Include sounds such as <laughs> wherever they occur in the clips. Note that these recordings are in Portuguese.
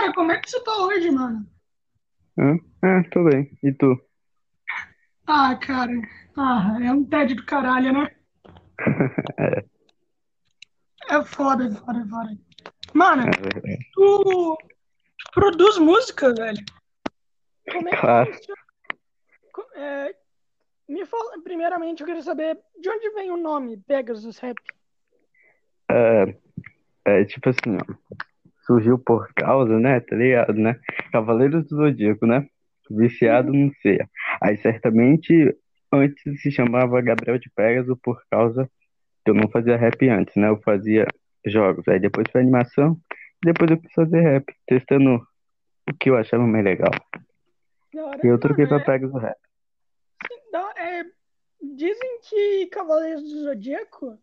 Cara, como é que você tá hoje, mano? Ah, tô bem. E tu? Ah, cara. Ah, é um tédio do caralho, né? <laughs> É, É foda, é foda, é foda. Mano, é verdade. tu produz música, velho? Como é que Claro. funciona? Co- é, me fala, primeiramente, eu queria saber de onde vem o nome Pegasus Rap? É, é tipo assim, ó. Surgiu por causa, né? Tá ligado, né? Cavaleiros do Zodíaco, né? Viciado no ceia. Aí certamente antes se chamava Gabriel de Pegasus por causa que eu não fazia rap antes, né? Eu fazia jogos. Aí depois foi animação. Depois eu quis fazer rap, testando o que eu achava mais legal. Hora. E eu troquei Mano, pra é, Pegasus Rap. da- é, dizem que Cavaleiros do Zodíaco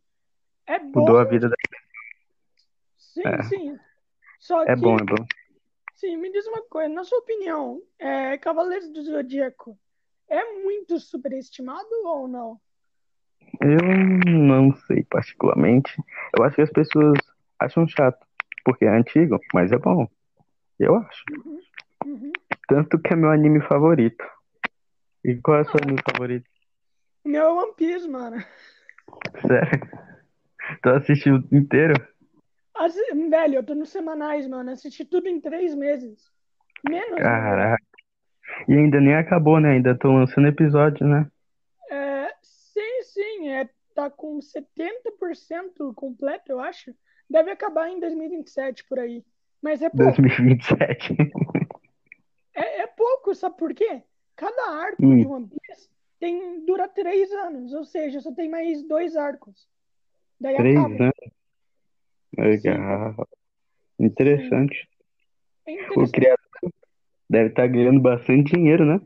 é Mudou a bom. vida da. Sim, É, sim. Só é bom, que é bom. Sim, me diz uma coisa, na sua opinião, é, Cavaleiros do Zodíaco é muito superestimado ou não? Eu não sei particularmente. Eu acho que as pessoas acham chato, porque é antigo, mas é bom. Eu acho. Uhum, uhum. Tanto que é meu anime favorito. E qual é o seu anime favorito? meu é One Piece, mano. Sério? Tu assistiu inteiro? Velho, eu tô nos semanais, mano. Assisti tudo em três meses. Menos, verdade. Caraca. E ainda nem acabou, né? Ainda tô lançando episódio, né? É, sim, sim, é, tá com 70% completo, eu acho. Deve acabar em 2027 por aí. Mas é pouco. 2027. É, é pouco, sabe por quê? Cada arco de Hum, One Piece tem, dura três anos, ou seja, só tem mais dois arcos. Daí três acaba. anos. Legal. Interessante. É O interessante. criador deve estar ganhando bastante dinheiro, né?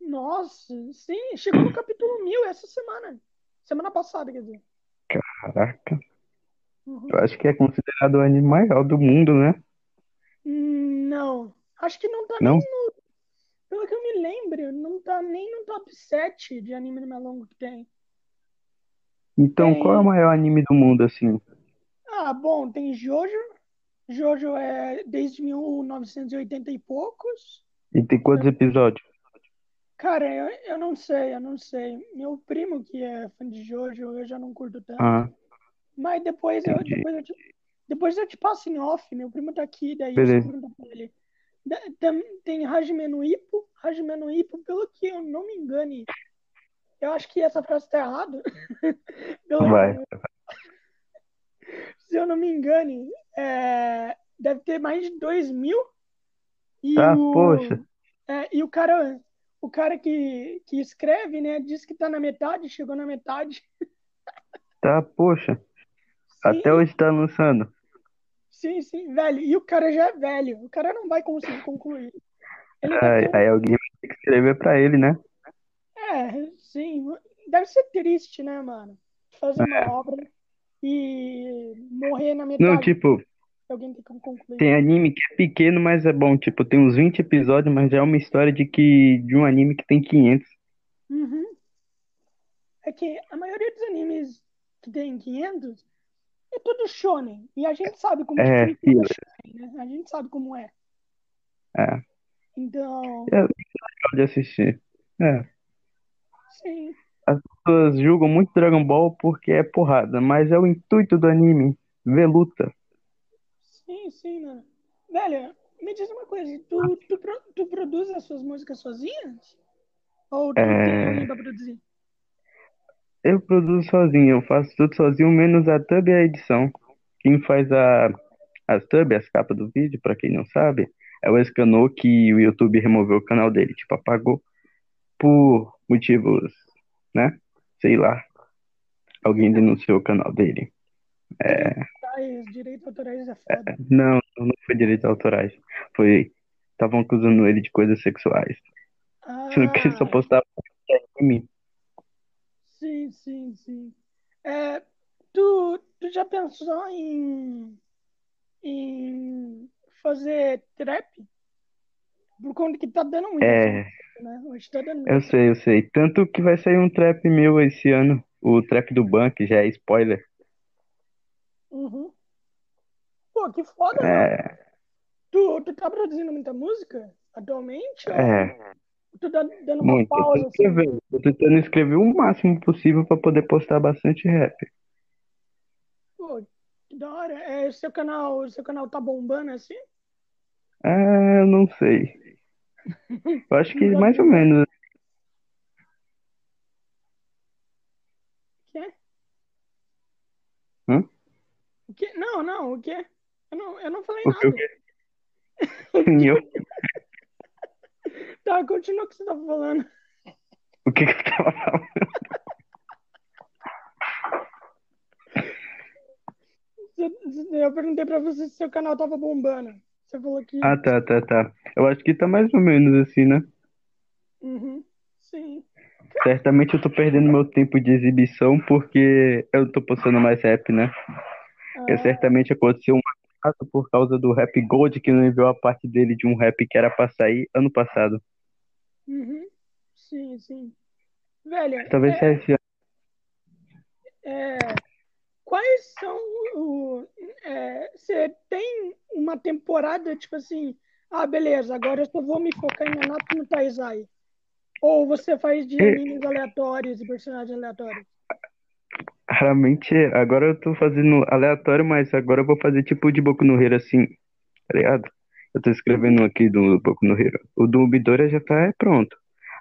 Nossa, sim, chegou no capítulo 1000 essa semana. Semana passada, quer dizer. Caraca. Uhum. Eu acho que é considerado o anime maior do mundo, né? Hum, Não, acho que não tá nem Não? no. Pelo que eu me lembro, não tá nem no top 7 de anime mais longo que tem. Então, qual é o Tem. maior anime do mundo, assim? Ah, bom, tem Jojo. Jojo é desde 1980 e poucos. E tem quantos episódios? Cara, eu, eu não sei, eu não sei. Meu primo, que é fã de Jojo, eu já não curto tanto. Ah, Mas depois eu, entendi. depois eu, te, depois eu te passo em off. Meu primo tá aqui, daí Beleza. pergunta pra ele. Da- tam- Tem Hajime no Ippo. Hajime no Ippo, pelo que eu não me engane, eu acho que essa frase tá errada. <laughs> Pelo, Vai. Se eu não me engane, é, deve ter mais de 2 mil. E Tá, o, poxa. é, e o cara, o cara que, que escreve, né, diz que tá na metade, chegou na metade. <laughs> Tá, poxa. Até Sim, hoje tá lançando. sim, sim, velho. E o cara já é velho. O cara não vai conseguir concluir. Ele Aí, um. aí alguém vai ter que escrever pra ele, né? É, sim. Deve ser triste, né, mano? Fazer uma É. obra e morrer na Não, metade. tipo, Alguém tem que concluir. tem anime que é pequeno, mas é bom. Tipo, tem uns 20 episódios, mas já é uma história de que de um anime que tem 500. Uhum. É que a maioria dos animes que tem 500 é tudo shonen. E a gente sabe como que É, filler. shonen, né? A gente sabe como é. É. Então, É legal de assistir. É. As pessoas julgam muito Dragon Ball porque é porrada, mas é o intuito do anime. Ver luta. Sim, sim, mano. Velho, me diz uma coisa. Tu, tu, tu produz as suas músicas sozinhas? Ou tu tem alguém É. pra produzir? Eu produzo sozinho, eu faço tudo sozinho, menos a thumb e a edição. Quem faz a, as thumb, as capas do vídeo, pra quem não sabe, é o Escanor que o YouTube removeu o canal dele, tipo, apagou por motivos, né? Sei lá, alguém denunciou o canal dele. É, Direitos autorais, autorais é foda. não, não foi direitos autorais, foi, estavam acusando ele de coisas sexuais, sendo que ele só Ah, postava anime. sim, sim, sim. É, tu, tu já pensou em, em fazer trap? Por conta que tá dando muito É, né? Hoje tá dando muito eu sei, eu sei, tanto que vai sair um trap meu esse ano, o trap do Bank, já é spoiler. Uhum. Pô, que foda. É, Tu, Tu, tá produzindo muita música atualmente? É, Ou tu tá dando uma muito. Eu tô pausa assim? Tô tentando escrever o máximo possível pra poder postar bastante rap. Pô, que da hora. É, seu canal, seu canal tá bombando assim? Ah, eu não sei. Eu acho que mais ou menos. O quê? Hã? O quê? Não, não, o quê? Eu não, eu não falei O que o nada. quê? <laughs> Eu- Tá, continua o que você tá falando. O que que eu tava falando? Eu perguntei pra você se seu canal tava bombando. Você falou que. Ah, tá, tá, tá. Eu acho que tá mais ou menos assim, né? Uhum, sim. Certamente eu tô perdendo meu tempo de exibição porque eu não tô postando mais rap, né? Porque Ah, certamente aconteceu um atraso por causa do Rap Gold que não enviou a parte dele de um rap que era pra sair ano passado. uhum, sim, sim. Velho, Talvez é, seja esse ano. é, quais são o. é, você tem uma temporada, tipo assim, ah, beleza, agora eu só vou me focar em Nanatsu no Taizai. Ou você faz de E- animes aleatórios e personagens aleatórios? Raramente, agora eu tô fazendo aleatório, mas agora eu vou fazer tipo de Boku no Hero assim, tá ligado? Eu tô escrevendo aqui do Boku no Hero. O do Midoriya já tá é, pronto.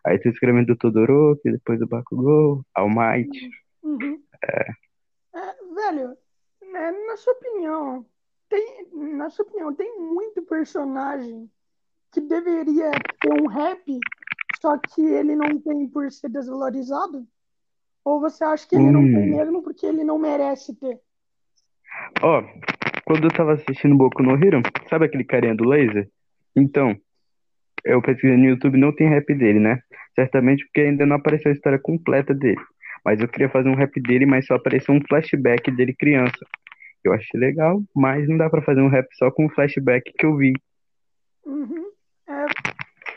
Aí tô escrevendo do Todoroki, depois do Bakugou, All Might. Uhum. É, velho, né, na sua opinião, tem, na sua opinião, tem muito personagem que deveria ter um rap, só que ele não tem por ser desvalorizado? Ou você acha que ele não tem Hum. mesmo porque ele não merece ter? Ó, quando eu tava assistindo Boku no Hero, sabe aquele carinha do laser? Então, eu pesquisei no YouTube, não tem rap dele, né? Certamente porque ainda não apareceu a história completa dele. Mas eu queria fazer um rap dele, mas só apareceu um flashback dele criança. Eu achei legal, mas não dá pra fazer um rap só com o flashback que eu vi. Uhum. É,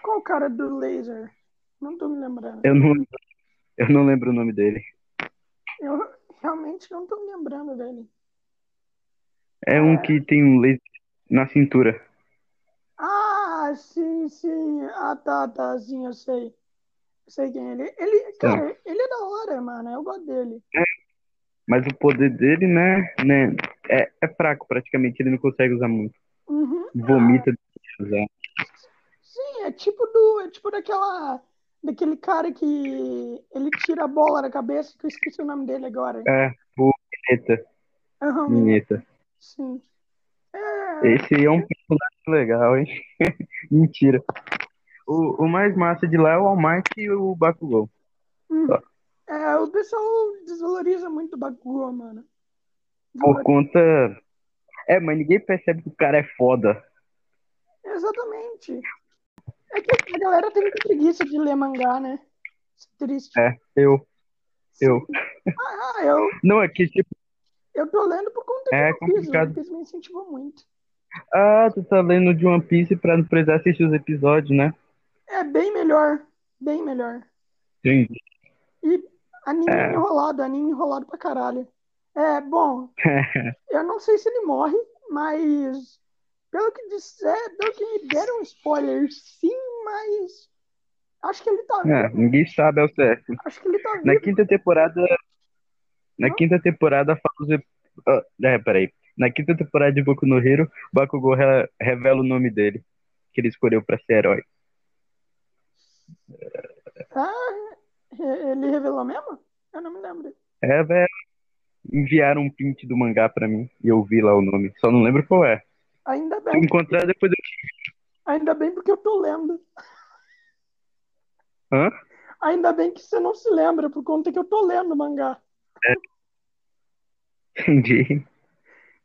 qual o cara do laser? Não tô me lembrando. Eu não, eu não lembro o nome dele. Eu realmente não tô me lembrando dele. É um que tem um laser na cintura. Ah, sim, sim. Ah, tá, tá, sim, eu sei. Sei quem é ele. Ele, cara, ele é da hora, mano. Eu gosto dele. Mas o poder dele, né, né é, é fraco praticamente, ele não consegue usar muito. Uhum. Vomita de usar. Sim, é tipo do, é tipo daquela, daquele cara que ele tira a bola da cabeça, que eu esqueci o nome dele agora. É, o Mineta. Aham, Mineta. sim. É, Esse aí é um personagem legal, hein? <laughs> Mentira. O, o mais massa de lá é o All Might e o Bakugou. uhum. É, o pessoal desvaloriza muito o Bakugou, mano. Por conta. É, mas ninguém percebe que o cara é foda. Exatamente. É que a galera tem muita preguiça de ler mangá, né? Isso é triste. É, eu. Eu. Ah, eu, Não, é que tipo. eu tô lendo por conta É eu fiz, o complicado. One Piece me incentivou muito. Ah, tu tá lendo de One Piece pra não precisar assistir os episódios, né? É bem melhor, bem melhor. Entendi. E anime É. enrolado, anime enrolado pra caralho. É, bom, <laughs> eu não sei se ele morre, mas pelo que disser, pelo que me deram spoiler, sim, mas acho que ele tá É, vivo. ninguém sabe ao certo. Acho que ele tá Na vivo. quinta temporada. Na Hã? quinta temporada fala os. ah, é, peraí. Na quinta temporada de Boku no Hero, Bakugou re- revela o nome dele. Que ele escolheu pra ser herói. Ah, ele revelou mesmo? Eu não me lembro. É, velho. Enviaram um print do mangá pra mim e eu vi lá o nome. Só não lembro qual é. Ainda Se bem, encontrar depois eu. ainda bem porque eu tô lendo. Hã? Ainda bem que você não se lembra, por conta que eu tô lendo o mangá. Entendi.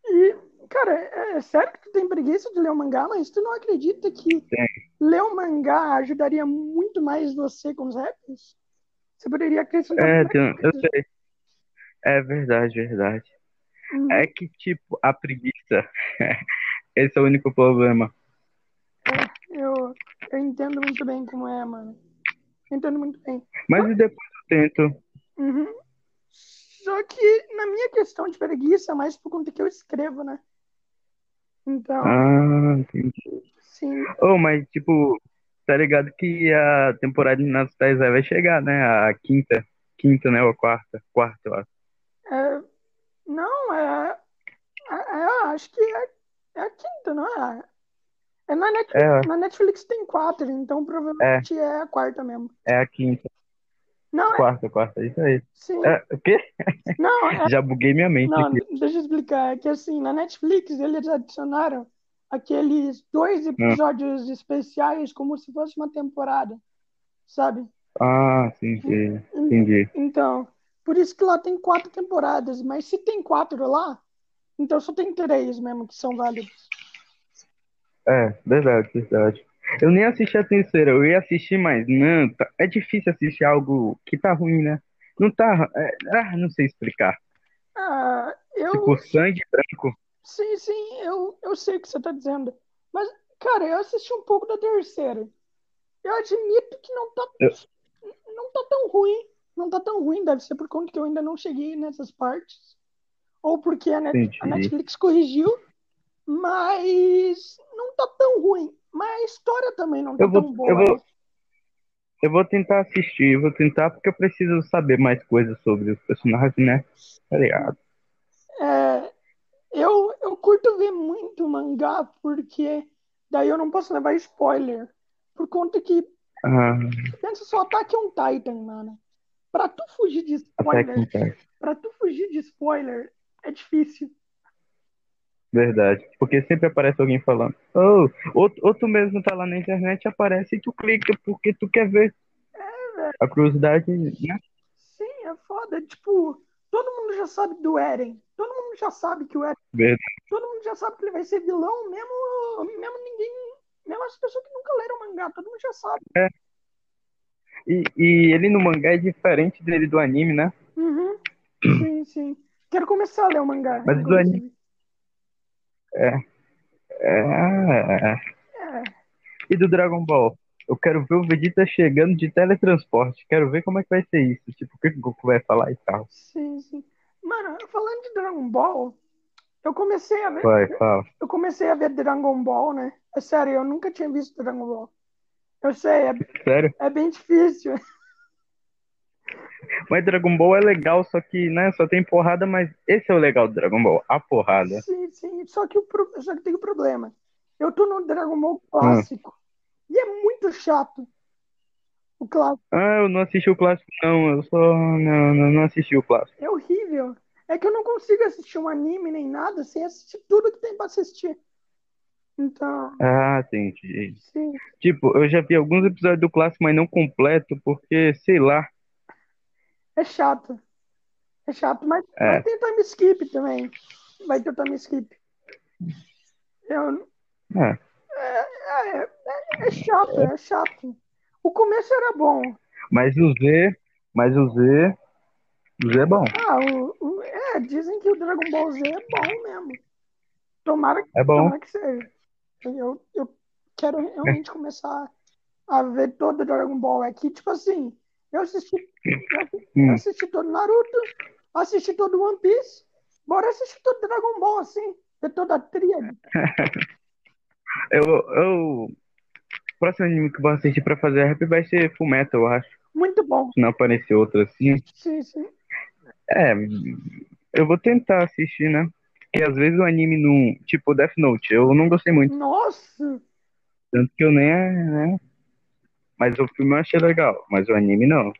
E, cara, é sério que tu tem preguiça de ler o mangá, mas tu não acredita que Tem. Ler o mangá ajudaria muito mais você com os raps? Você poderia acrescentar É, tem- eu sei. É verdade, verdade. Uhum. É que, tipo, a preguiça. <laughs> Esse é o único problema. É, eu, eu entendo muito bem como é, mano. Eu entendo muito bem. Mas depois eu tento. Uhum. Só que na minha questão de preguiça é mais por conta que eu escrevo, né? Então, Ah, entendi. Sim. Oh, mas tipo, tá ligado que a temporada de Natais vai chegar, né? A quinta, quinta, né? Ou a quarta, quarta, eu acho. É, não, é, é, é, acho que é, é a quinta, não é? É na Netflix, É, na Netflix tem quatro, então provavelmente é, a quarta mesmo. é a quinta, Não, é, quarta, quarta, isso aí. sim. É, o quê? Não, é, <laughs> Já buguei minha mente não, aqui. deixa eu explicar. É que assim, na Netflix eles adicionaram aqueles dois episódios especiais como se fosse uma temporada, sabe? Ah, sim, sim, entendi. Então, por isso que lá tem quatro temporadas, mas se tem quatro lá, então só tem três mesmo que são válidos. É, verdade, verdade. Eu nem assisti a terceira, eu ia assistir, mas não, tá- é difícil assistir algo que tá ruim, né? Não tá, é, ah, não sei explicar. Ah, eu. Tipo, sangue branco. Sim, sim, eu, eu sei o que você tá dizendo. Mas, cara, eu assisti um pouco da terceira. Eu admito que não tá, Eu- não tá tão ruim. Não tá tão ruim, deve ser por conta que eu ainda não cheguei nessas partes. Ou porque a, Net- a Netflix corrigiu. Mas não tá tão ruim. Mas a história também não tá Eu vou- tão boa. eu vou- Eu vou tentar assistir, vou tentar porque eu preciso saber mais coisas sobre os personagens, né? Tá ligado? É, eu, curto ver muito mangá porque daí eu não posso levar spoiler. Por conta que, Ah, pensa só, Attack on Titan, mano. Pra tu fugir de spoiler, pra tu fugir de spoiler, é difícil. Verdade. Porque sempre aparece alguém falando. Oh, ou, ou tu mesmo tá lá na internet, aparece e tu clica porque tu quer ver. A curiosidade, né? Sim, é foda. Tipo, todo mundo já sabe do Eren. Todo mundo já sabe que o Eren. Verdade. Todo mundo já sabe que ele vai ser vilão, mesmo, mesmo ninguém. Mesmo as pessoas que nunca leram mangá, todo mundo já sabe. E, e ele no mangá é diferente dele do anime, né? Uhum. Sim, sim. Quero começar a ler o mangá. Mas do inclusive. É. É. E do Dragon Ball? Eu quero ver o Vegeta chegando de teletransporte. Quero ver como é que vai ser isso. Tipo, o que o Goku vai falar e tal. Sim, sim. Mano, falando de Dragon Ball, eu comecei a ver. Vai, fala. Eu comecei a ver Dragon Ball, né? É sério, eu nunca tinha visto Dragon Ball. Eu sei, é, Sério? é bem difícil. <laughs> Mas Dragon Ball é legal, só que, né, só tem porrada, mas esse é o legal do Dragon Ball, a porrada. Sim, sim. Só que, o, só que tem um problema. Eu tô no Dragon Ball clássico. Muito chato. O clássico Ah, eu não assisti o clássico, não. Eu só. Não, não, não assisti o clássico. é horrível. É que eu não consigo assistir um anime nem nada sem assistir tudo que tem pra assistir. Então, Ah, entendi. sim. Tipo, eu já vi alguns episódios do clássico, mas não completo, porque, sei lá. É chato. É chato, mas É. vai ter time skip também. Vai ter time skip. Eu, É, é, é, é chato, é chato. O começo era bom. mas o Z. Mas o Z. O Z é bom. Ah, o, o- é, dizem que o Dragon Ball Z é bom mesmo. Tomara, É bom. tomara que seja. Eu, eu quero realmente começar a ver todo o Dragon Ball. É que, tipo assim, eu assisti, eu assisti- Hum. assisti todo Naruto, assisti todo One Piece, bora assistir todo Dragon Ball, assim, ver toda a tríade. <laughs> Eu. eu... O próximo anime que eu vou assistir pra fazer rap vai ser Fullmetal, eu acho. Muito bom. Se não aparecer outro assim. Sim, sim. É, eu vou tentar assistir, né? Porque às vezes o anime não. Tipo, Death Note, eu não gostei muito. Nossa! Tanto que eu nem. Né? Mas o filme eu achei legal, mas o anime não.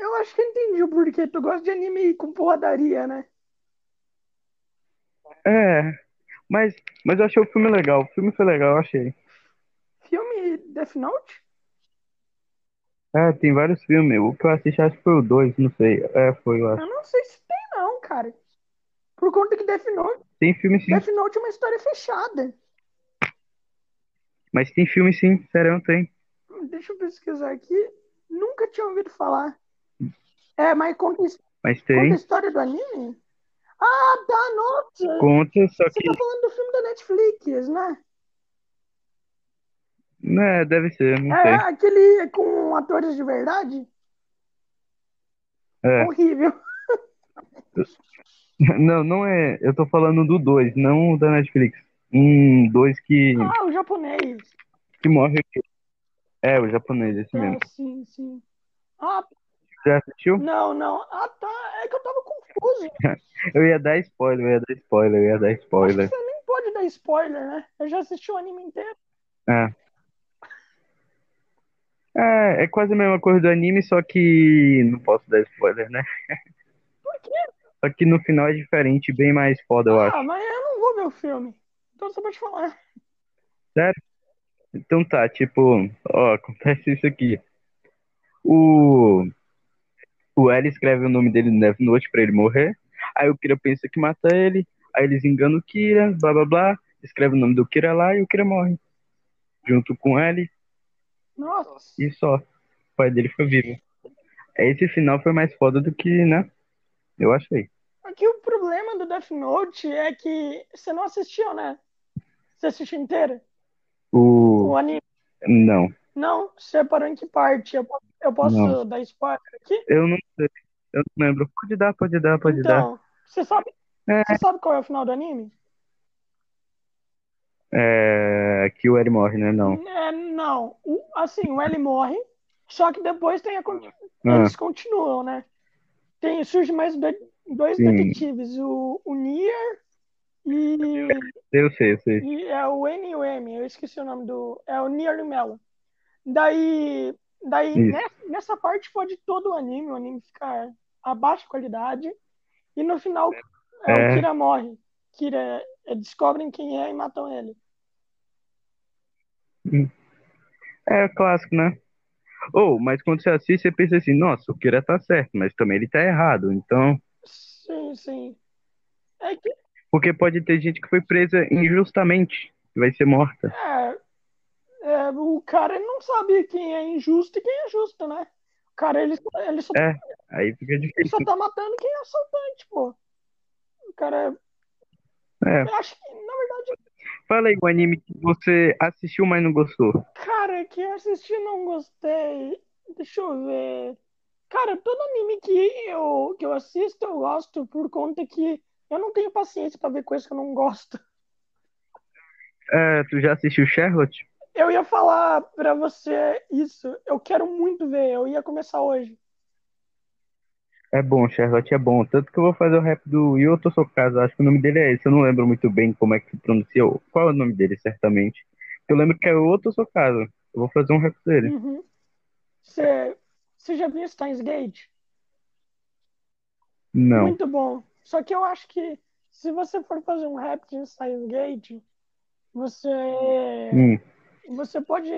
Eu acho que entendi o porquê. Tu gosta de anime com porradaria, né? É, mas, mas eu achei o filme legal. O filme foi legal, eu achei. Filme Death Note? É, tem vários filmes. O que eu assisti acho que foi o 2, não sei. É, foi, eu acho. Eu não sei se tem, não, cara. Por conta que Death Note, Tem filme sim. Death Note é uma história fechada. Mas tem filme sim, sério, tem. Deixa eu pesquisar aqui. Nunca tinha ouvido falar. É, mas conta, Mas conta a tem. história do anime? Ah, tá, nossa! Conta, só Você que. tá falando do filme da Netflix, né? Né, deve ser, não É sei. aquele com atores de verdade? É. Horrível. <laughs> Não, não é. Eu tô falando do 2, não da Netflix. Um 2 que. Ah, o japonês. Que morre aqui. É, o japonês, esse mesmo. Ah, sim, sim. Ah, Já assistiu? não, não. Ah, tá. É que eu tava confuso. <laughs> Eu ia dar spoiler, eu ia dar spoiler, eu ia dar spoiler. você nem pode dar spoiler, né? Eu já assisti o anime inteiro. É. É, é quase a mesma coisa do anime, só que não posso dar spoiler, né? <laughs> Por quê? Só que no final é diferente, bem mais foda, eu acho. Ah, mas eu não vou ver o filme. Então só pode falar. Sério? Então tá, tipo, ó, <laughs> acontece isso aqui. O, o L escreve o nome dele no Death Note pra ele morrer. Aí o Kira pensa que mata ele. Aí eles enganam o Kira, blá blá blá. Escreve o nome do Kira lá e o Kira morre. Junto com ele Nossa. e só. O pai dele foi vivo. Esse final foi mais foda do que, né? Eu achei. Aqui o problema do Death Note é que você não assistiu, né? Você assistiu inteira? O O. anime? Não, Não? Você parou em que parte? Eu, po- eu posso não. dar spoiler aqui? Eu não sei. Eu não lembro. Pode dar, pode dar, pode dar. Então, você sabe, É, você sabe qual é o final do anime? é, que o L morre, né? Não. É, não. O- assim, o L morre, só que depois tem a, conti- Ah, eles continuam, né? Tem, surge mais dois, dois sim. detetives, o, o Nier e, Eu sei, eu sei. e é o N e o M, eu esqueci o nome do. É o Nier e o Mello. Daí, daí Isso. nessa, nessa parte pode todo o anime, o anime fica a baixa qualidade, e no final é, o É, Kira morre. Kira, é, descobrem quem é e matam ele. é clássico, né? Ou, mas quando você assiste, você pensa assim, nossa, o Kira tá certo, mas também ele tá errado. Então, Sim, sim. É que, porque pode ter gente que foi presa injustamente, que vai ser morta. é, é, o cara não sabe quem é injusto e quem é justo, né? O cara, ele, ele, só, É, aí fica ele só difícil. tá matando quem é assaltante, pô. O cara, É, eu acho que, na verdade, fala aí o anime que você assistiu, mas não gostou. cara, que eu assisti e não gostei. Deixa eu ver. Cara, todo anime que eu, que eu assisto, eu gosto por conta que eu não tenho paciência pra ver coisa que eu não gosto. É, tu já assistiu Charlotte? Eu ia falar pra você isso. Eu quero muito ver. Eu ia começar hoje. É bom, Charlotte é bom. Tanto que eu vou fazer o rap do Yoto Sokazu. Acho que o nome dele é esse. Eu não lembro muito bem como é que se pronuncia. Qual é o nome dele, certamente. Eu lembro que é Yoto Sokazu. Eu vou fazer um rap dele. Uhum. Você, você já viu Steins Gate? Não. Muito bom. Só que eu acho que se você for fazer um rap de Steins Gate, você, Hum, você pode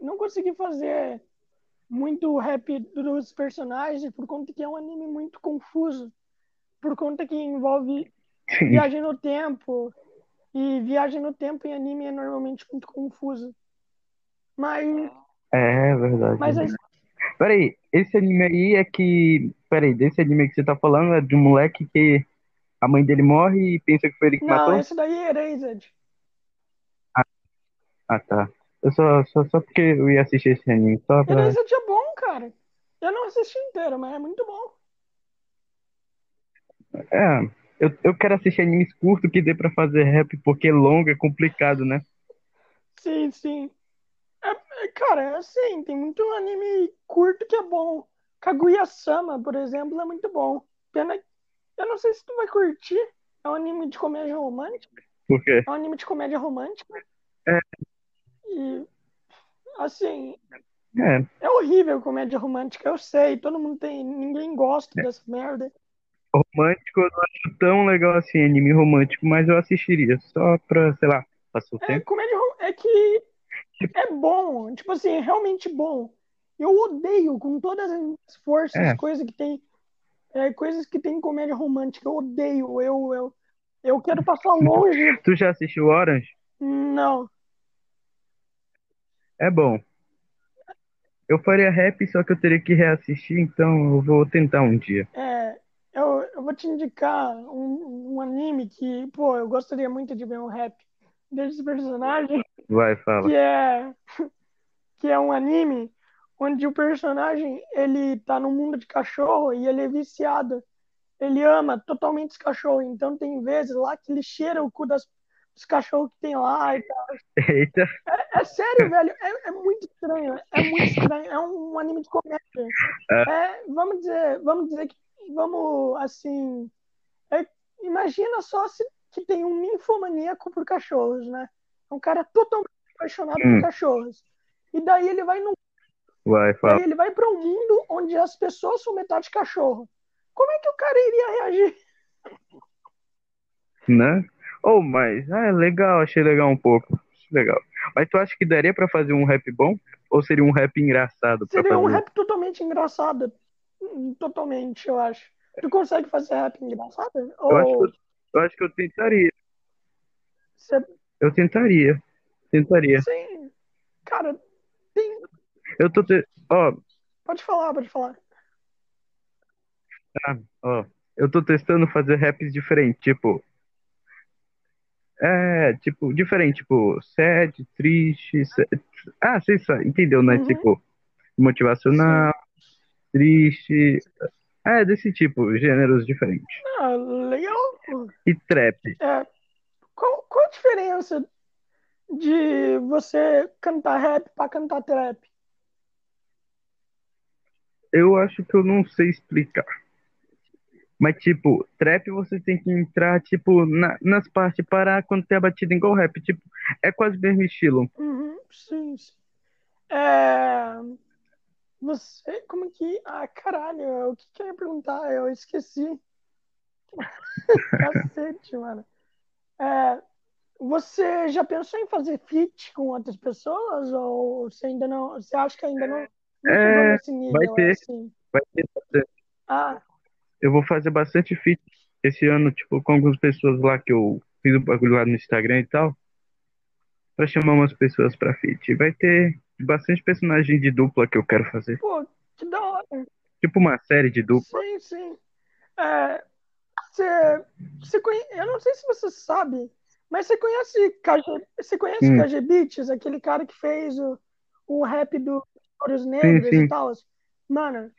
não conseguir fazer muito rap dos personagens por conta que é um anime muito confuso. Por conta que envolve sim. viagem no tempo. E viagem no tempo em anime é normalmente muito confuso. Mas, É verdade. mas a Peraí, esse anime aí é que. Peraí, desse anime que você tá falando é de um moleque que a mãe dele morre e pensa que foi ele que Não, matou? esse daí é Erased. Ah, tá. Eu só, só, só porque eu ia assistir esse anime, só pra. Erased é bom, cara. Eu não assisti inteiro, mas é muito bom. É, eu, eu quero assistir animes curtos que dê pra fazer rap, porque longo é complicado, né? Sim, sim. É, é, cara, é assim, tem muito anime curto que é bom. Kaguya-sama, por exemplo, é muito bom. Pena eu não sei se tu vai curtir. É um anime de comédia romântica. Porque. É um anime de comédia romântica. É, E, assim, é, é horrível comédia romântica, eu sei. Todo mundo tem. Ninguém gosta dessa merda. romântico eu não acho tão legal assim, anime romântico, mas eu assistiria, só pra, sei lá, passar o É, tempo. comédia é que é bom, tipo assim, é realmente bom. Eu odeio com todas as forças É, coisas que tem, é, coisas que tem em comédia romântica. Eu odeio, eu, eu, eu quero passar <laughs> longe. tu já assistiu Orange? Não. É bom. Eu faria rap, só que eu teria que reassistir, então eu vou tentar um dia. É, eu, eu vou te indicar um, um anime que, pô, eu gostaria muito de ver um rap desse personagem, Vai, que fala. é, <laughs> que é um anime onde o personagem, ele tá num mundo de cachorro e ele é viciado. Ele ama totalmente os cachorros, então tem vezes lá que ele cheira o cu das, dos cachorros que tem lá e tal. Eita, É, é sério, velho. É, é, muito estranho. É muito estranho. É um, um anime de comédia. É, vamos dizer, vamos dizer que vamos assim. É, imagina só se que tem um ninfomaníaco por cachorros, né? É um cara totalmente apaixonado hum. por cachorros. E daí ele vai no Vai, fala. Ele vai para um mundo onde as pessoas são metade cachorro. Como é que o cara iria reagir? Né? Oh, mas é legal, achei legal um pouco. Legal. Mas tu acha que daria para fazer um rap bom? Ou seria um rap engraçado? Seria um rap totalmente engraçado. Totalmente, eu acho. Tu consegue fazer rap engraçado? Eu, Ou... acho, que eu, eu acho que eu tentaria. Você... Eu tentaria. Tentaria. Sim. Cara, tem. Eu tô. Te... Ó. Pode falar, pode falar. Ah, ó. Eu tô testando fazer raps diferentes, tipo. É, tipo, diferente, tipo, sad, triste. Sad... Ah, você entendeu, né? Uhum. Tipo, motivacional, Sim. triste. É, desse tipo, gêneros diferentes. Ah, legal. E trap. É. Qual, qual a diferença de você cantar rap pra cantar trap? Eu acho que eu não sei explicar. Mas, tipo, trap você tem que entrar, tipo, na, nas partes parar quando tem a batida igual rap. Tipo, é quase o mesmo estilo. Uhum, sim, sim. É... Você, como que... Ah, caralho, o que que eu ia perguntar? Eu esqueci. <laughs> Cacete, mano. É... Você já pensou em fazer feat com outras pessoas? Ou você ainda não... Você acha que ainda não, não é, nível, vai ter, assim? Vai ter. Ah, eu vou fazer bastante feat esse ano, tipo, com algumas pessoas lá que eu fiz o bagulho lá no Instagram e tal. Pra chamar umas pessoas pra feat. Vai ter bastante personagem de dupla que eu quero fazer. Pô, que da hora. Tipo uma série de dupla. Sim, sim. É, você, você conhece, eu não sei se você sabe, mas você conhece KG, você conhece hum. KG Beats, aquele cara que fez o, o rap do Os Negros sim, sim. e tal? Mano,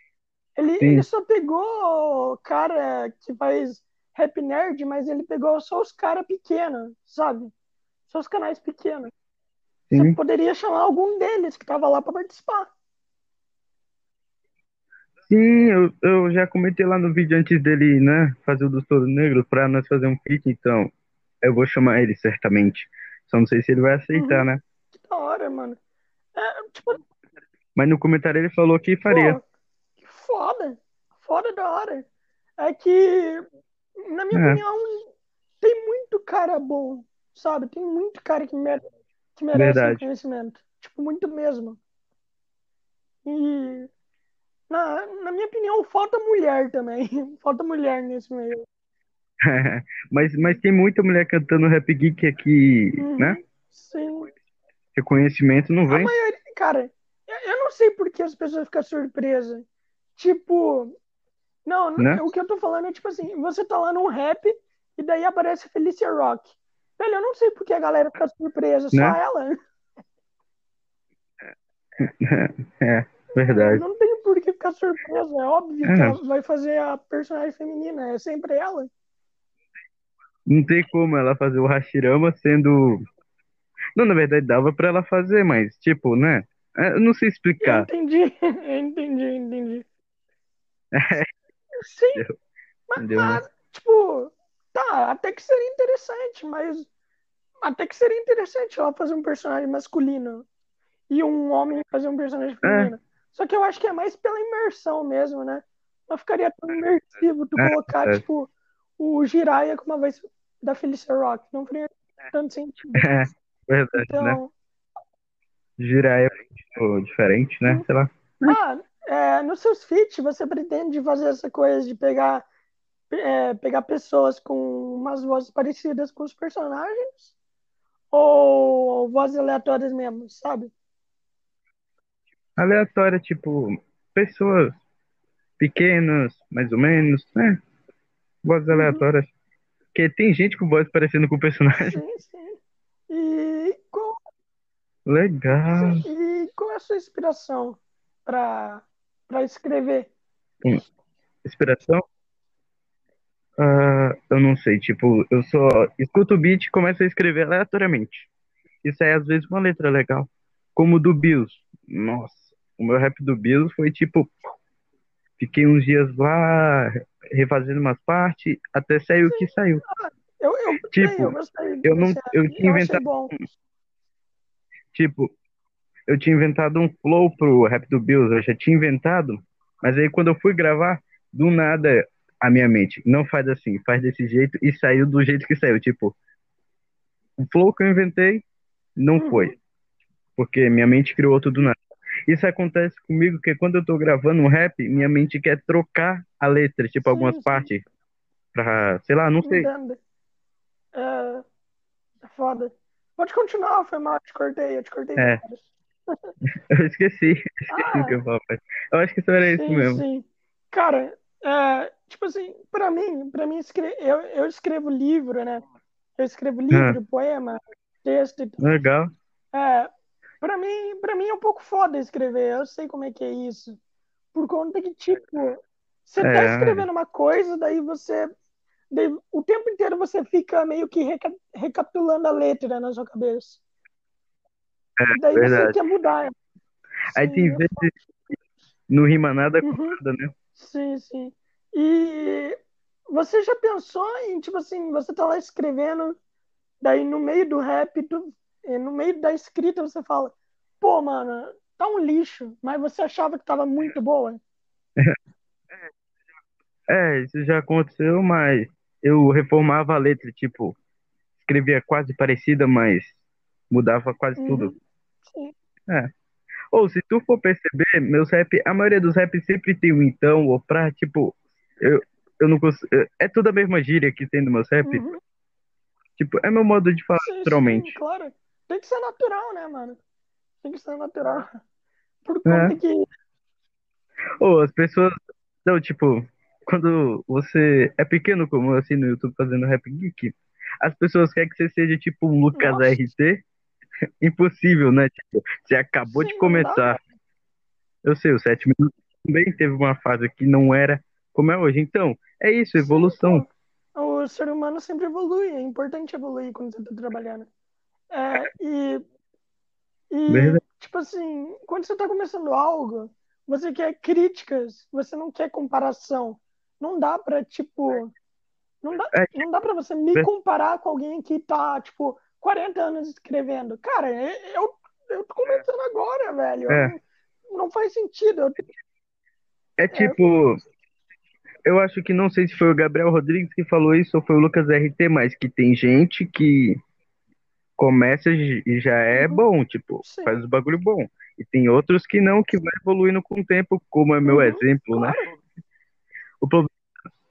ele, ele só pegou o cara que faz rap nerd, mas ele pegou só os caras pequenos, sabe? Só os canais pequenos. Sim. Você poderia chamar algum deles que tava lá para participar. Sim, eu, eu já comentei lá no vídeo antes dele, né, fazer o do Negro pra nós fazer um feat, então eu vou chamar ele certamente. Só não sei se ele vai aceitar, uhum. né? Que da hora, mano. É, tipo... Mas no comentário ele falou que faria. Pô, foda. Foda da hora. É que, na minha é. opinião, tem muito cara bom, sabe? Tem muito cara que, mere que merece reconhecimento. Tipo, muito mesmo. E, na, na minha opinião, falta mulher também. <laughs> falta mulher nesse meio. <laughs> mas, mas tem muita mulher cantando rap geek aqui, uhum, né? Sim. Reconhecimento não vem. A maioria, cara, eu não sei por que as pessoas ficam surpresas. Tipo, não, né? o que eu tô falando é tipo assim, você tá lá num rap e daí aparece Felicia Rock. Velho, eu não sei porque a galera fica surpresa, só né? ela. <laughs> É, verdade. Não tem por que ficar surpresa, é óbvio é. que ela vai fazer a personagem feminina, é sempre ela. Não tem como ela fazer o Hashirama sendo. Não, na verdade dava pra ela fazer, mas, tipo, né? É, eu não sei explicar. Eu entendi, <laughs> eu entendi, eu entendi. Sim. Mas, mas, tipo, tá, até que seria interessante, mas até que seria interessante ela fazer um personagem masculino e um homem fazer um personagem é. feminino. É. Só que eu acho que é mais pela imersão mesmo, né? Não ficaria tão imersivo tu é, colocar, é. tipo, o Jiraiya com uma voz da Felicia Rock. Não faria tanto sentido. É, verdade, né? então... né? Jiraiya é tipo, diferente, né? Sei lá. Ah, é, nos seus feats, você pretende fazer essa coisa de pegar, é, pegar pessoas com umas vozes parecidas com os personagens? Ou vozes aleatórias mesmo, sabe? Aleatória, tipo, pessoas pequenas, mais ou menos, né? Vozes uhum. aleatórias. Porque tem gente com voz parecendo com o personagem. Sim, sim. E qual... Legal. Sim, e qual é a sua inspiração para para escrever? Inspiração? Uh, eu não sei, tipo, eu só escuto o beat e começo a escrever aleatoriamente. e sai às vezes uma letra legal. Como o do Bills. Nossa, o meu rap do Bills foi tipo. Fiquei uns dias lá refazendo umas partes, até sair o que saiu. Eu, eu Tipo, eu gostei eu não. Eu tinha inventado. Tipo, eu tinha inventado um flow pro rap do Bills, eu já tinha inventado, mas aí quando eu fui gravar, do nada a minha mente, não faz assim, faz desse jeito, e saiu do jeito que saiu. Tipo, o flow que eu inventei não Uhum. foi, porque minha mente criou outro do nada. Isso acontece comigo, que quando eu tô gravando um rap, minha mente quer trocar a letra, tipo, Sim, algumas sim. partes, pra, sei lá, não sei. Entendo. É, é foda. Pode continuar, foi mal, eu te cortei, eu te cortei É. várias. <laughs> Eu esqueci, <laughs> esqueci o que Ah, eu falei. Eu acho que só era isso sim, mesmo. sim. Cara, é, tipo assim, pra mim, pra mim eu, eu escrevo livro, né? Eu escrevo Ah, livro, poema, texto e tal. legal. É, pra mim, pra mim é um pouco foda escrever, eu sei como é que é isso. Por conta que, tipo, você tá É, escrevendo uma coisa, daí você. daí o tempo inteiro você fica meio que reca- recapitulando a letra na sua cabeça. E daí você verdade. quer mudar. Aí Sim, tem é vezes foda. não rima nada com Uhum, nada, né? sim, sim. E você já pensou em, tipo assim, você tá lá escrevendo, daí no meio do rap, tu, eh, no meio da escrita você fala, pô, mano, tá um lixo, mas você achava que tava muito boa? É, isso já aconteceu, mas eu reformava a letra, tipo, escrevia quase parecida, mas mudava quase tudo. Uhum, sim. É. Ou se tu for perceber, meus rap, a maioria dos rap sempre tem um então ou pra, tipo, eu, eu não consigo. É tudo a mesma gíria que tem no meus rap. Uhum. Tipo, é meu modo de falar Sim, sim, naturalmente. claro. Tem que ser natural, né, mano? Tem que ser natural. Por É. conta que. Ou as pessoas. Não, tipo, quando você é pequeno como assim no YouTube fazendo rap geek, as pessoas querem que você seja tipo um Lucas Nossa, RT. <laughs> Impossível, né? Tipo, você acabou de sim, dá. começar. Eu sei, os sete minutos também teve uma fase que não era como é hoje. Então, é isso, Sim, evolução. pô. O ser humano sempre evolui. É importante evoluir quando você tá trabalhando. É, e, e, Verdade. tipo assim, quando você tá começando algo, você quer críticas, você não quer comparação. Não dá pra, tipo. Não dá, É, não dá pra você me comparar com alguém que tá, tipo, 40 anos escrevendo. Cara, é- eu, eu tô começando agora, velho. É, não, não faz sentido. Eu, é é, tipo, eu acho que não sei se foi o Gabriel Rodrigues que falou isso ou foi o Lucas RT, mas que tem gente que começa e já é uhum, bom, tipo, sim. faz o bagulho bom. E tem outros que não, que vai evoluindo com o tempo, como é meu Uhum, exemplo, né? claro. O problema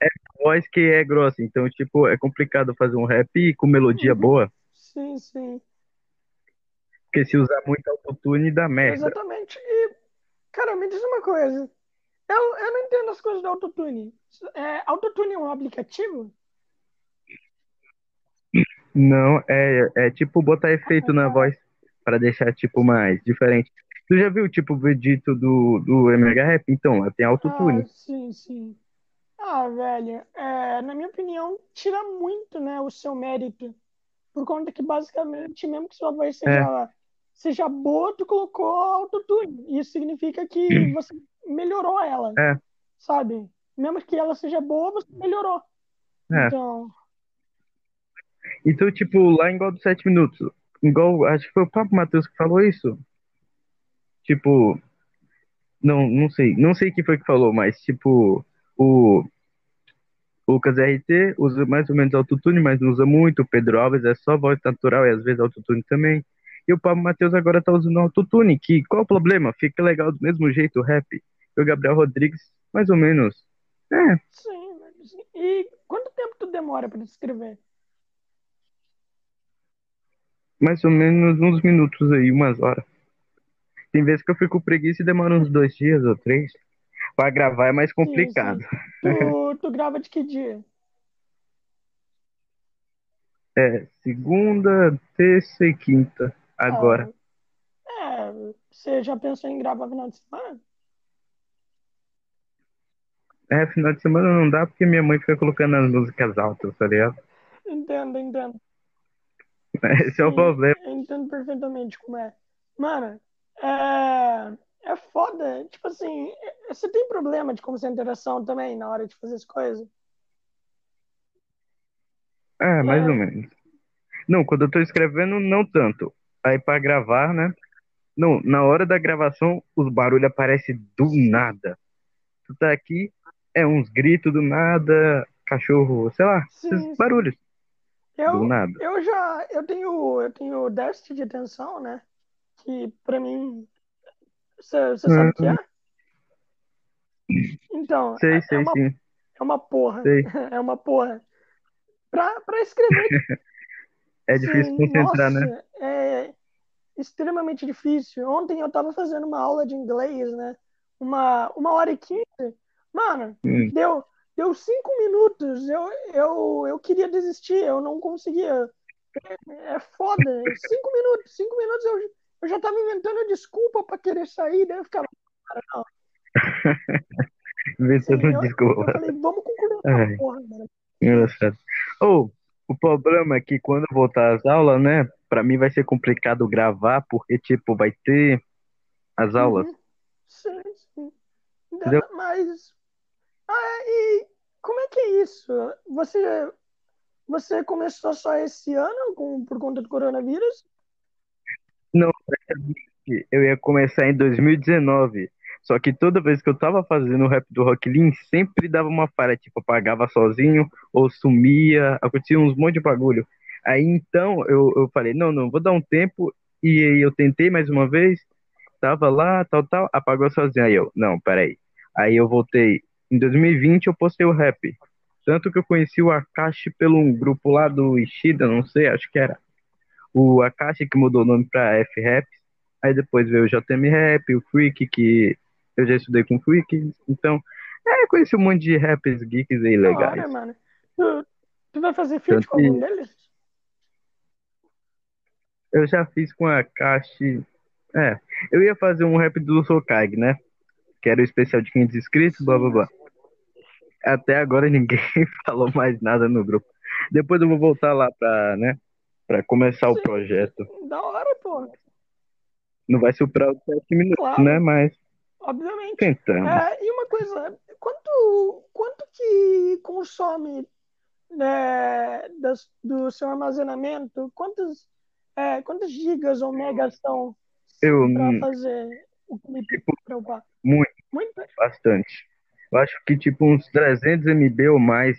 é a voz que é grossa, então, tipo, é complicado fazer um rap com melodia Uhum, boa, sim, sim. porque se usar muito autotune dá merda. Exatamente. E, cara, me diz uma coisa. Eu, eu não entendo as coisas do autotune. É, autotune é um aplicativo? Não, é, é tipo botar efeito na voz pra deixar, tipo, mais diferente. Tu já viu, tipo, o vídeo do, do MH Rap? Então, tem autotune. Ah, sim, sim. Ah, velho, é, na minha opinião, tira muito, né, o seu mérito. Por conta que, basicamente, mesmo que sua voz É, seja, seja boa, tu colocou autotune. Isso significa que você melhorou ela, é, sabe? Mesmo que ela seja boa, você melhorou. é. Então, Então, tipo, lá igual dos sete minutos, igual, acho que foi o Papo Matheus que falou isso. Tipo, não, não sei, não sei quem foi que falou, mas, tipo, o Lucas RT usa mais ou menos autotune, mas não usa muito. O Pedro Alves é só voz natural e às vezes autotune também. E o Pablo Matheus agora tá usando autotune, que qual o problema? Fica legal do mesmo jeito o rap. E o Gabriel Rodrigues, mais ou menos. É, sim, sim. E quanto tempo tu demora para escrever? mais ou menos uns minutos aí, umas horas. Tem vezes que eu fico preguiça e demora uns dois dias ou três. Pra gravar é mais Sim, complicado. sim. Tu, tu grava de que dia? É, segunda, terça e quinta, agora. Ah, é, você já pensou em gravar final de semana? É, final de semana não dá porque minha mãe fica colocando as músicas altas, tá ligado? Entendo, entendo. <laughs> Esse é o Sim, problema. entendo perfeitamente como é. Mano, é, é foda. Tipo assim, é- você tem problema de concentração também na hora de fazer as coisas? Ah, mais ou É, menos. Não, quando eu tô escrevendo, não tanto. Aí pra gravar, né? Não, na hora da gravação, os barulhos aparecem do nada. Tu tá aqui, é uns gritos do nada, cachorro, sei lá, esses sim, sim. barulhos do Eu, nada. eu já, eu tenho, eu tenho déficit de atenção, né? Que pra mim, você você sabe o que é? Ah, Então, sei, é é sei, uma, sim, é uma porra. sei. <laughs> É uma porra. Pra, pra escrever, <laughs> É difícil sim, concentrar, né? nossa, é extremamente difícil. Ontem eu tava fazendo uma aula de inglês, né? Uma, uma hora e quinze. Mano, Hum. deu, deu cinco minutos. Eu, eu, eu queria desistir, eu não conseguia. É foda. <laughs> Cinco minutos, cinco minutos eu, eu já tava inventando desculpa pra querer sair, daí eu ficava, cara, não. <laughs> Inventando eu, eu desculpa. falei, vamos concluir essa Ai, porra, mano. engraçado. Ou, o problema é que quando eu voltar às aulas, né? Pra mim vai ser complicado gravar, porque, tipo, vai ter as aulas, Uhum. Sim, sim. entendeu? Mas, ah, e como é que é isso? Você, você começou só esse ano com, por conta do coronavírus? Não, eu ia começar em 2019. Só que toda vez que eu tava fazendo o rap do Rock sempre dava uma falha, tipo, apagava sozinho ou sumia, acontecia uns monte de bagulho. Aí então eu, eu falei, não, não, vou dar um tempo. E aí eu tentei mais uma vez, tava lá, tal, tal, apagou sozinho. Aí eu, não, peraí. Aí eu voltei. Em 2020 eu postei o rap. Tanto que eu conheci o Akashi pelo um grupo lá do Ishida, não sei, acho que era. O Akashi que mudou o nome pra F-Rap. Aí depois veio o JM Rap, o Freak, que eu já estudei com o Freak. Então, é, conheci um monte de rappers geeks aí legais. hora, mano. Tu, tu vai fazer feat Tanto com algum deles? eu já fiz com a Akashi. É, eu ia fazer um rap do Sokage, né? Que era o especial de 500 inscritos, blá blá blá. Até agora ninguém <laughs> falou mais nada no grupo. Depois eu vou voltar lá pra, né, pra começar o projeto. sim. Da hora, pô. Não vai superar os 7 minutos, né? Claro, Mas obviamente. tentamos. É, e uma coisa, quanto, quanto que consome né, das- do seu armazenamento? Quantos, é, quantos gigas ou megas são Eu, para hum, fazer o clipe tipo, para upar? muito, Muito? bastante. Eu acho que, tipo, uns 300 MB ou mais.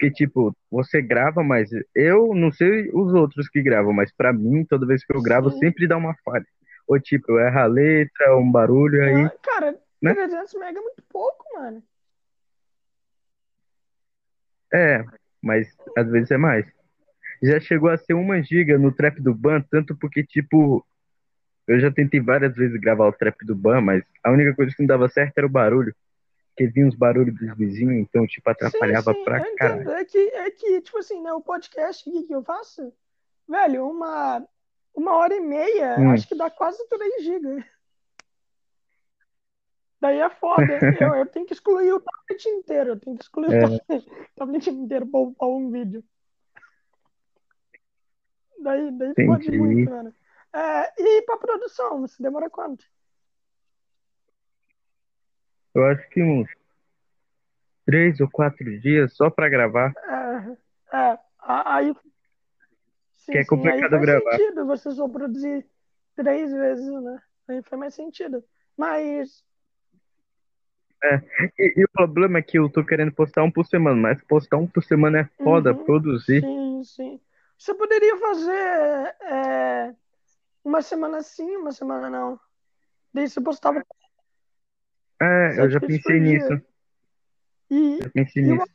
Porque, tipo, você grava, mas eu não sei os outros que gravam, mas pra mim, toda vez que eu gravo, Sim. sempre dá uma falha. Ou, tipo, eu erro a letra, um barulho aí, Ah, cara, né? 300 mega é muito pouco, mano. É, mas às vezes é mais. Já chegou a ser uma giga no trap do Ban, tanto porque, tipo, eu já tentei várias vezes gravar o trap do Ban, mas a única coisa que não dava certo era o barulho. Porque vinha uns barulhos dos vizinhos, então, tipo, Sim, atrapalhava sim, pra eu caralho. É que, é que, tipo assim, né, o podcast aqui que eu faço, velho, uma, uma hora e meia, Hum. acho que dá quase 3 gigas. Daí é foda. Eu, eu tenho que excluir o tablet inteiro. Eu tenho que excluir o É, tablet, <laughs> tablet inteiro pra um vídeo. Daí, daí fode muito, mano. É, e pra produção, você demora quanto? Eu acho que uns três ou quatro dias só pra gravar, É, é, aí, que sim, é sim, aí complicado faz gravar. sentido você só produzir três vezes, né? Aí faz mais sentido. Mas, É. E, e o problema é que eu tô querendo postar um por semana, mas postar um por semana é foda, uhum, produzir. sim, sim. Você poderia fazer é, uma semana sim, uma semana não. Daí você postava É, eu já pensei nisso, dia. E, já pensei e, o, nisso.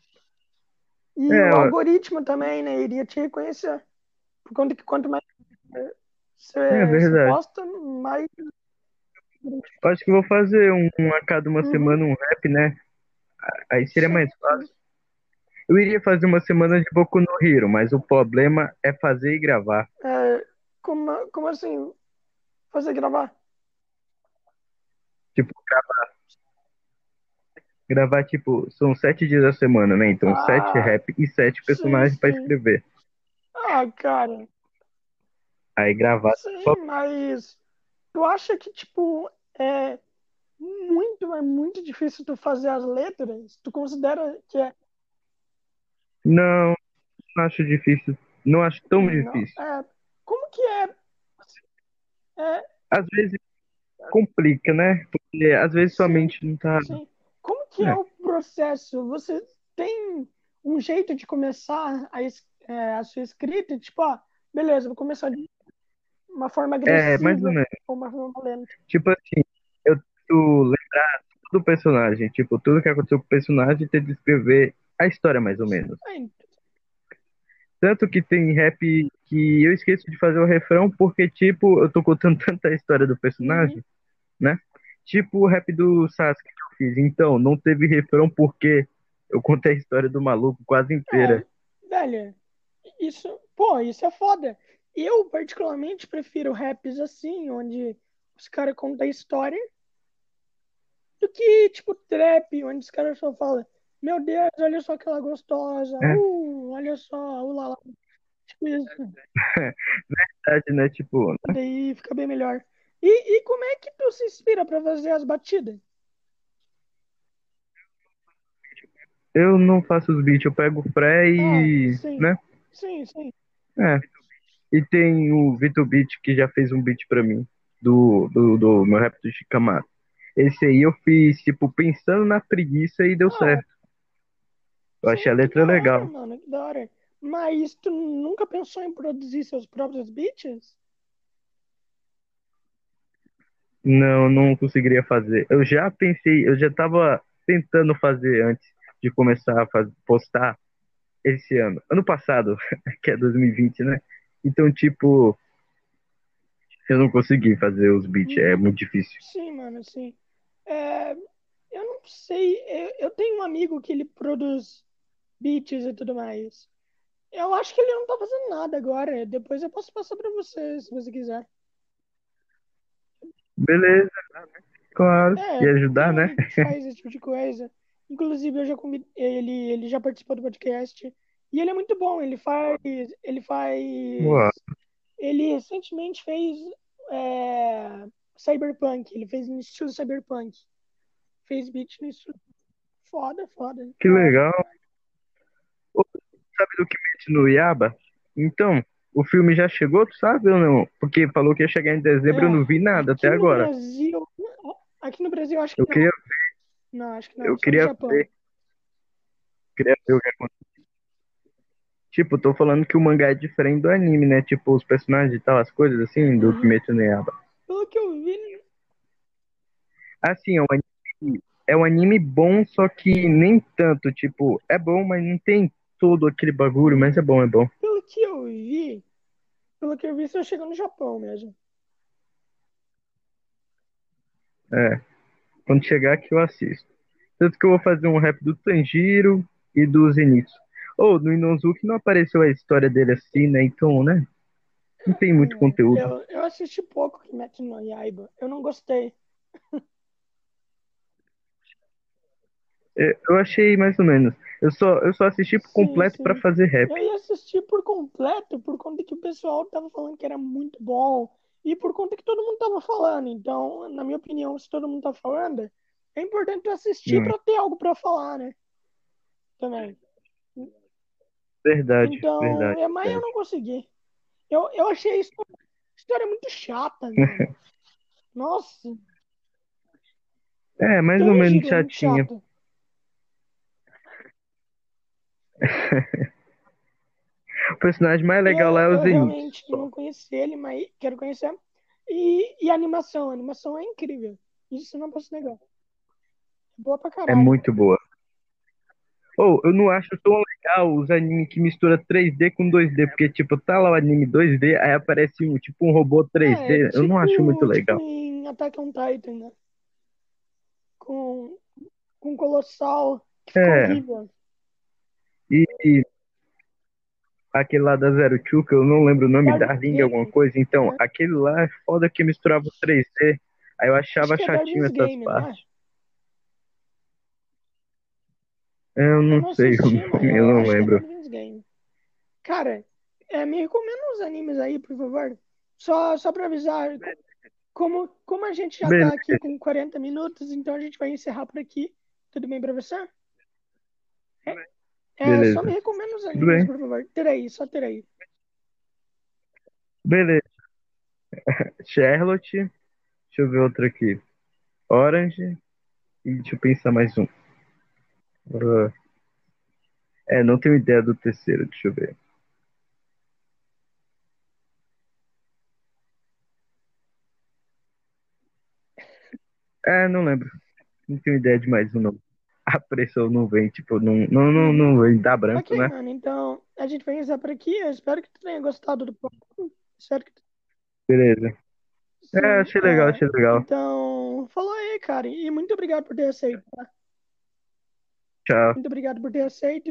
e É, o algoritmo também, né? Iria te reconhecer. Por conta que quanto mais é você, você verdade. posta, mais. Eu acho que vou fazer um, um a cada uma Uhum, semana, um rap, né? Aí seria mais fácil. Eu iria fazer uma semana de Boku no Hero, mas o problema é fazer e gravar. É, como, como assim? Fazer gravar? Tipo, gra- gravar, tipo, são sete dias da semana, né? Então, sete Ah, rap e sete personagens pra sim. escrever. Ah, cara. Aí gravado só. Sim, mas tu acha que, tipo, é muito, é muito difícil tu fazer as letras? Tu considera que é. Não, não acho difícil. Não acho tão Não, difícil. é. Como que é? É, Às vezes complica, né? Porque às vezes sua sim, mente não tá. sim. Que é É, o processo? Você tem um jeito de começar a, é, a sua escrita? Tipo, ó, beleza, vou começar de uma forma é, mais ou agressiva menos. ou uma forma lenta. Tipo assim, eu tento lembrar do personagem. Tipo, tudo que aconteceu com o personagem e de descrever a história, mais ou menos. Aí, Tanto que tem rap que eu esqueço de fazer o refrão porque, tipo, eu tô contando <laughs> tanta história do uhum. personagem, né? Tipo o rap do Sasuke fiz. Então, não teve refrão porque eu contei a história do maluco quase inteira. É, velho, isso, pô, isso é foda. Eu, particularmente, prefiro raps assim, onde os caras contam a história, do que, tipo, trap, onde os caras só falam, meu Deus, olha só aquela gostosa, É uh, olha só, uh, lá, lá. Tipo isso. <laughs> verdade, né? Tipo, Daí fica bem melhor. E, e como é que tu se inspira pra fazer as batidas? Eu não faço os beats, eu pego o Ah, e, sim, né? sim, sim. É. E tem o Vitor Beat que já fez um beat pra mim, do, do, do meu rap do Chicamato. Esse aí eu fiz, tipo, pensando na preguiça e deu Ah, certo. Eu achei a letra da hora, legal. mano, que da hora. Mas tu nunca pensou em produzir seus próprios beats? Não, não conseguiria fazer. Eu já pensei, eu já tava tentando fazer antes de começar a faz- postar esse ano. Ano passado, <laughs> que é 2020, né? Então, tipo, eu não consegui fazer os beats, é Uhum. muito difícil. Sim, mano, sim. É, eu não sei, eu, eu tenho um amigo que ele produz beats e tudo mais. Eu acho que ele não tá fazendo nada agora. Depois eu posso passar pra você, se você quiser. Beleza, claro. É, E ajudar, né? faz esse tipo de coisa. Inclusive, eu já ele, ele já participou do podcast. E ele é muito bom, ele faz, ele faz, Uau, ele recentemente fez é, Cyberpunk, ele fez no estilo Cyberpunk. Fez beat no estilo foda, foda, que legal. Sabe do que mete no Iaba? Então, o filme já chegou, tu sabe ou não? Porque falou que ia chegar em dezembro, eu É, não vi nada até agora. Brasil, aqui no Brasil eu acho que Eu não. queria, Não, acho que não, eu no queria ver, queria ver o que aconteceu. Tipo, tô falando que o mangá é diferente do anime, né? Tipo, os personagens e tal, as coisas assim, do Uhum. Kimetsu no Yaiba. Pelo que eu vi, Assim, é um anime, é um anime bom, só que nem tanto, tipo, é bom, mas não tem todo aquele bagulho, mas é bom, é bom. pelo que eu vi, pelo que eu vi, só chegou no Japão mesmo. É, quando chegar aqui eu assisto. Tanto que eu vou fazer um rap do Tanjiro e do Zenitsu. Ou, no Inozuki não apareceu a história dele assim, né? Então, né? Não tem muito É, conteúdo. eu, eu assisti pouco Kimetsu no Yaiba. Eu não gostei. É, Eu achei mais ou menos. Eu só, eu só assisti por completo pra sim. fazer rap. Eu ia assistir por completo, por conta que o pessoal tava falando que era muito bom. E por conta que todo mundo tava falando. Então, na minha opinião, se todo mundo tá falando, é importante assistir Hum, pra ter algo pra falar, né? Também. verdade, Então, verdade, é, mas eu verdade. não consegui. Eu, eu achei a história, a história muito chata, mano. <laughs> Nossa, É, mais ou menos chatinha. <laughs> O personagem mais legal Eu, lá é o eu Zenitsu. realmente não conheci ele, mas quero conhecer. E, e a animação, a animação é incrível. Isso eu não posso negar. Boa pra É caralho. muito boa. Ou, eu não acho tão legal os animes que mistura 3D com 2D, porque, tipo, tá lá o anime 2D, aí aparece um, tipo, um robô É, 3D. Eu não acho muito tipo, tipo legal. em Attack on Titan, né? Com, com Colossal, que É, horrível. e, e aquele lá da Zero Two, que eu não lembro o nome, Darling alguma coisa, então, né? aquele lá é foda que misturava o 3D, aí eu achava é chatinho Darwin's essas Game, é? partes. Eu Eu não não sei o assisti, mas nome, eu eu não é lembro. Game. Cara, é, me recomenda uns animes aí, por favor. Só, só para avisar, como, como a gente já Beleza. tá aqui com 40 minutos, então a gente vai encerrar por aqui. Tudo bem para você? É, é, Beleza. só me recomenda os animes, por favor. Terei, só terei. Beleza. <laughs> Charlotte. Deixa eu ver outro aqui. Orange. E deixa eu pensar mais um. Ah, é, não tenho ideia do terceiro. Deixa eu ver. É, não lembro. Não tenho ideia de mais um, não. <laughs> A pressão não vem, tipo, não, não, não, não vem. Dá branco, Ok, né? mano, então a gente vai encerrar por aqui. Eu espero que tu tenha gostado do papo. Espero que tu... Beleza. Sim, É, achei legal, é, achei legal. Então, falou aí, cara. E muito obrigado por ter aceito. tá? Tchau. Muito obrigado por ter aceito.